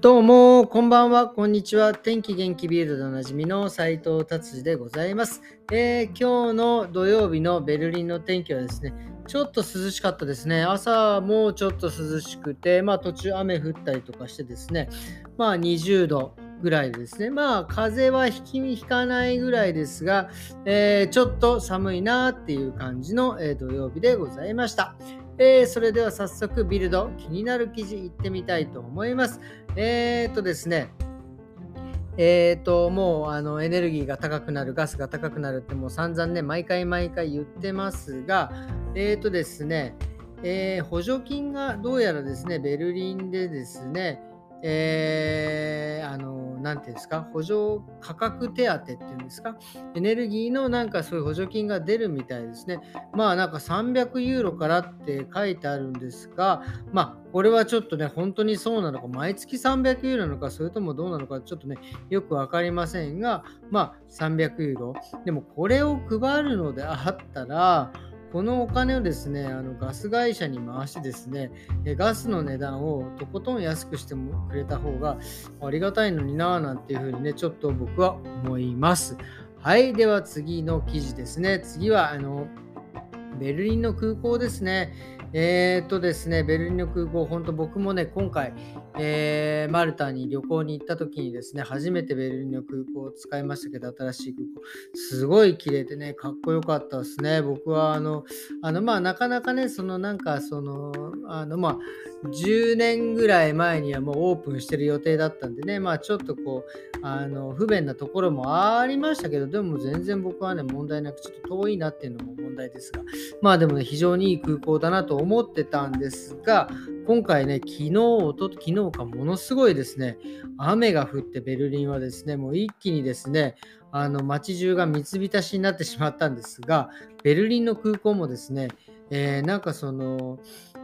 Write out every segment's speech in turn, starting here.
どうも、こんばんは、こんにちは。天気元気ビルドでおなじみの斉藤達治でございます、えー、今日の土曜日のベルリンの天気はですね、ちょっと涼しかったですね。朝もちょっと涼しくて、まあ途中雨降ったりとかしてですね、まあ20度ぐらいですね。まあ風は引き引かないぐらいですが、えー、ちょっと寒いなっていう感じの、えー、土曜日でございました。えー、それでは早速ビルド気になる記事いってみたいと思います。えー、っとですね、えー、っと、もうあのエネルギーが高くなる、ガスが高くなるってもう散々ね、毎回毎回言ってますが、えー、っとですね、えー、補助金がどうやらですね、ベルリンでですね、えー、あの、なていうんですか、補助価格手当っていうんですか、エネルギーのなんかそういう補助金が出るみたいですね。まあなんか300ユーロからって書いてあるんですが、まあこれはちょっとね、本当にそうなのか、毎月300ユーロなのか、それともどうなのか、ちょっとね、よく分かりませんが、まあ300ユーロ。でもこれを配るのであったら、このお金をですね、あのガス会社に回してですね、ガスの値段をとことん安くしてもくれた方がありがたいのになぁなんていうふうにね、ちょっと僕は思います。はい、では次の記事ですね。次は、あの、ベルリンの空港ですね。えー、っとですね、ベルリンの空港、本当僕もね、今回、えー、マルタに旅行に行った時にですね、初めてベルリンの空港を使いましたけど、新しい空港、すごい綺麗でね、かっこよかったですね。僕は、あの、あのまあ、なかなかね、そのなんか、その、あの、まあ、10年ぐらい前にはもうオープンしてる予定だったんでね、まあ、ちょっとこう、あの、不便なところもありましたけど、でも全然僕はね、問題なく、ちょっと遠いなっていうのも問題ですが、まあでもね、非常にいい空港だなと思ってたんですが、今回ね、昨日、と昨日かものすごいですね、雨が降ってベルリンはですね、もう一気にですね、あの街中が水浸しになってしまったんですが、ベルリンの空港もですね、えー、なんかその、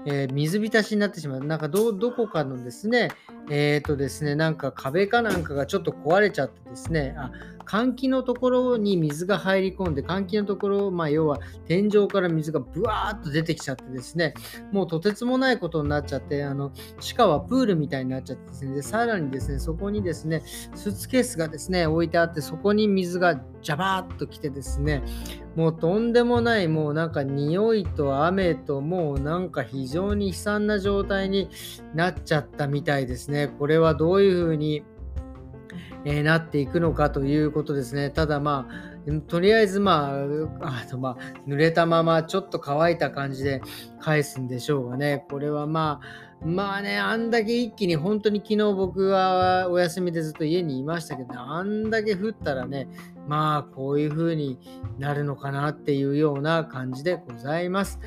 えー、水浸しになってしまう。なんかど、どこかのですね、えっ、ー、とですね、なんか壁かなんかがちょっと壊れちゃってですね、あ換気のところに水が入り込んで、換気のところ、まあ、要は天井から水がブワーッと出てきちゃってですね、もうとてつもないことになっちゃって、あの地下はプールみたいになっちゃってですね、でさらにですね、そこにですね、スーツケースがですね、置いてあって、そこに水がジャバーッと来てですね、もうとんでもない、もうなんか匂いと雨と、もうなんか非常に悲惨な状態になっちゃったみたいですね。ねこれはどういうふうにえ、なっていくのかということですね。ただまあ、とりあえずまあ、あのまあ、濡れたままちょっと乾いた感じで返すんでしょうがね。これはまあ、まあね、あんだけ一気に本当に昨日僕はお休みでずっと家にいましたけど、あんだけ降ったらね、まあこういう風になるのかなっていうような感じでございます。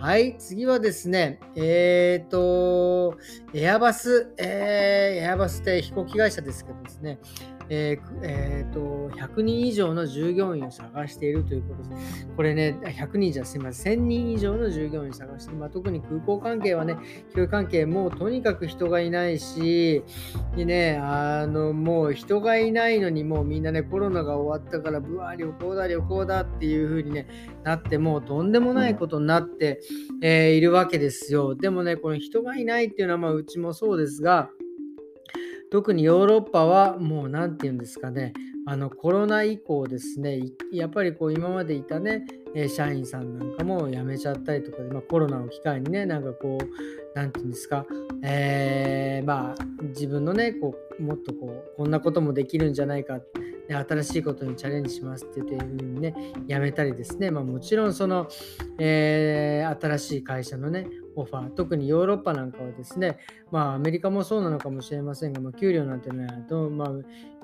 はい、次はですね、えっ、ー、と、エアバス、えー、エアバスって飛行機会社ですけどですね、えーえーと、100人以上の従業員を探しているということです。これね、100人じゃすみません、1000人以上の従業員を探して、まあ、特に空港関係はね、教育関係、もうとにかく人がいないし、ね、あのもう人がいないのに、もうみんなね、コロナが終わったから、ぶわ、旅行だ、旅行だっていう風に、ね、なって、もうとんでもないことになって、えー、いるわけですよ。でもね、この人がいないっていうのは、まあ、うちもそうですが、特にヨーロッパはもう何て言うんですかね、あのコロナ以降ですね、やっぱりこう今までいたね、社員さんなんかも辞めちゃったりとかで、まあ、コロナを機会にね、なんかこう、何て言うんですか、えー、まあ自分のね、こうもっとこう、こんなこともできるんじゃないか、新しいことにチャレンジしますって言ってね、辞めたりですね、まあ、もちろんその、えー、新しい会社のね、オファー、特にヨーロッパなんかはですね、まあアメリカもそうなのかもしれませんが、まあ、給料なんてね、まあ、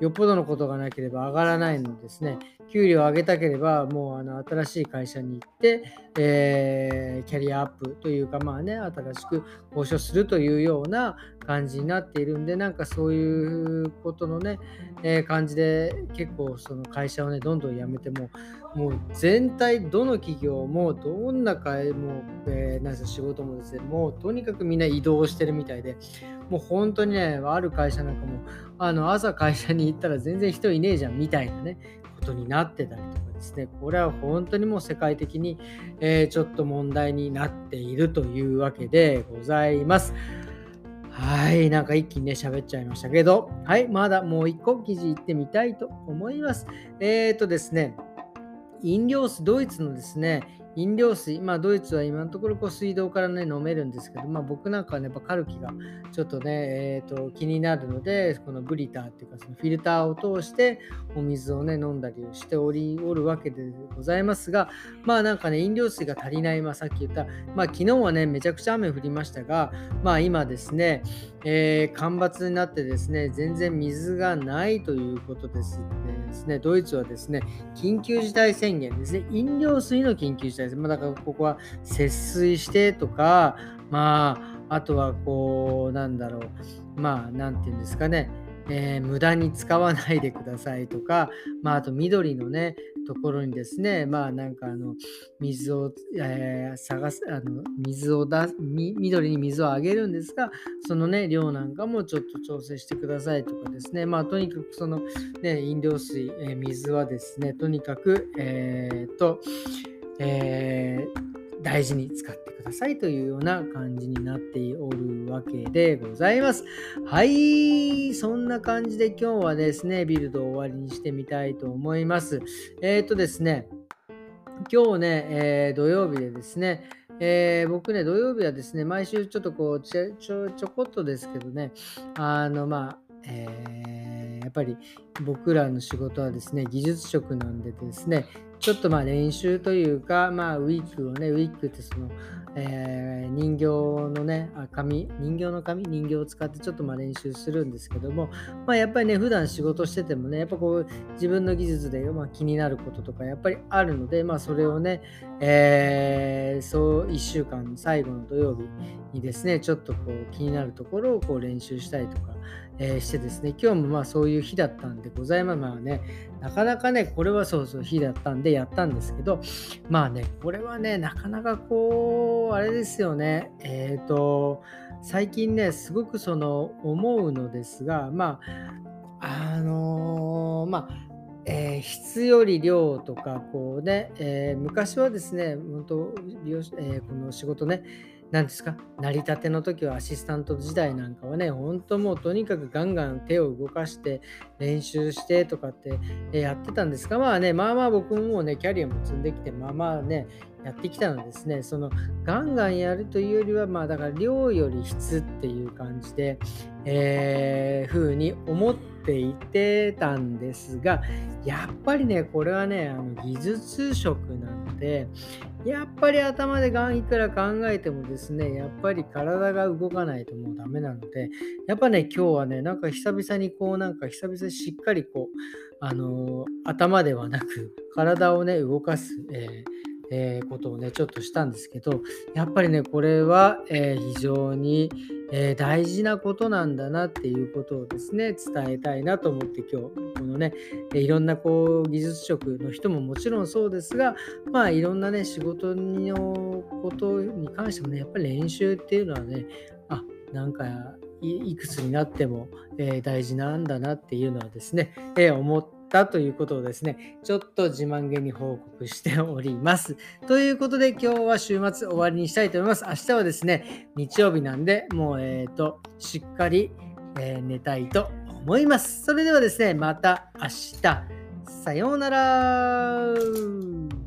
よっぽどのことがなければ上がらないのですね、給料を上げたければ、もうあの新しい会社に行って、えー、キャリアアップというか、まあね、新しく交渉するというような感じになっているんで、なんかそういうことのね、えー、感じで結構その会社をね、どんどん辞めても、もう全体、どの企業もどんな会も、えー、なん仕事もですね、もうとにかくみんな移動してるみたいで、もう本当にね、ある会社なんかも、あの朝会社に行ったら全然人いねえじゃんみたいなね、ことになってたりとかですね、これは本当にもう世界的に、えー、ちょっと問題になっているというわけでございます。はい、なんか一気にね、喋っちゃいましたけど、はい、まだもう一個記事いってみたいと思います。えっ、ー、とですね、飲料水、ドイツのですね、飲料水、まあ、ドイツは今のところこう水道からね、飲めるんですけど、まあ、僕なんかはね、やっぱカルキがちょっとね、えーと、気になるので、このブリターっていうか、そのフィルターを通してお水をね、飲んだりしておりおるわけでございますが、まあなんかね、飲料水が足りない、まあ、さっき言った、まあ昨日はね、めちゃくちゃ雨降りましたが、まあ今ですね、えー、干ばつになってですね、全然水がないということですですね、ドイツはですね、緊急事態宣言ですね、飲料水の緊急事態宣言、まあ、だからここは節水してとか、まあ、あとはこう、なんだろう、まあ、なんていうんですかね、えー、無駄に使わないでくださいとか、まあ、あと緑のね、ところにですね、まあなんかあの水を、えー、探す、あの水を出み、緑に水をあげるんですが、そのね、量なんかもちょっと調整してくださいとかですね、まあとにかくそのね、飲料水、えー、水はですね、とにかく、えー、っと、えー大事に使ってくださいというような感じになっておるわけでございます。はい、そんな感じで今日はですね、ビルドを終わりにしてみたいと思います。えっ、ー、とですね、今日ね、えー、土曜日でですね、えー、僕ね、土曜日はですね、毎週ちょっとこうちょ、ちょ、ちょこっとですけどね、あの、まあ、えー、やっぱり僕らの仕事はですね、技術職なんでですね、ちょっとまあ練習というか、まあ、ウィッグをね、ウィッグってその、えー、人形のね、紙、人形の紙、人形を使ってちょっとま練習するんですけども、まあ、やっぱりね、普段仕事しててもね、やっぱこう、自分の技術で、ま、気になることとかやっぱりあるので、まあ、それをね、えー、そう1週間の最後の土曜日にですね、ちょっとこう気になるところをこう練習したりとか、えー、してですね、今日もまあそういう日だったんでございます。まあね、なかなかね、これはそうそう日だったんでやったんですけど、まあね、これはね、なかなかこう、あれですよね、ね。えっ、ー、と、最近ね、すごくその思うのですが、まあ、あのー、まあ、えー、質より量とかこうね、えー、昔はですね本当美容師、え、この仕事ね何ですか成り立ての時はアシスタント時代なんかはね、本当もうとにかくガンガン手を動かして練習してとかってやってたんですが、まあね、まあまあ僕ももうね、キャリアも積んできて、まあまあね、やってきたのですね、そのガンガンやるというよりは、まあだから量より質っていう感じで、えー、風に思っていてたんですが、やっぱりね、これはね、あの技術職なので、やっぱり頭でがんいくら考えてもですね、やっぱり体が動かないともうダメなので、やっぱね、今日はね、なんか久々にこう、なんか久々にしっかりこう、あの、頭ではなく、体をね、動かす、えーえー、ことをね、ちょっとしたんですけど、やっぱりね、これは、えー、非常に、えー、大事なことなんだなっていうことをですね、伝えたいなと思って今日、このね、いろんなこう技術職の人ももちろんそうですが、まあいろんなね、仕事のことに関してもね、やっぱり練習っていうのはね、あ、なんかいくつになっても、え大事なんだなっていうのはですね、え思っったということをですね、ちょっと自慢げに報告しております。ということで今日は週末終わりにしたいと思います。明日はですね、日曜日なんで、もうえっ、と、しっかり、えー、寝たいと思います。それではですね、また明日。さようなら。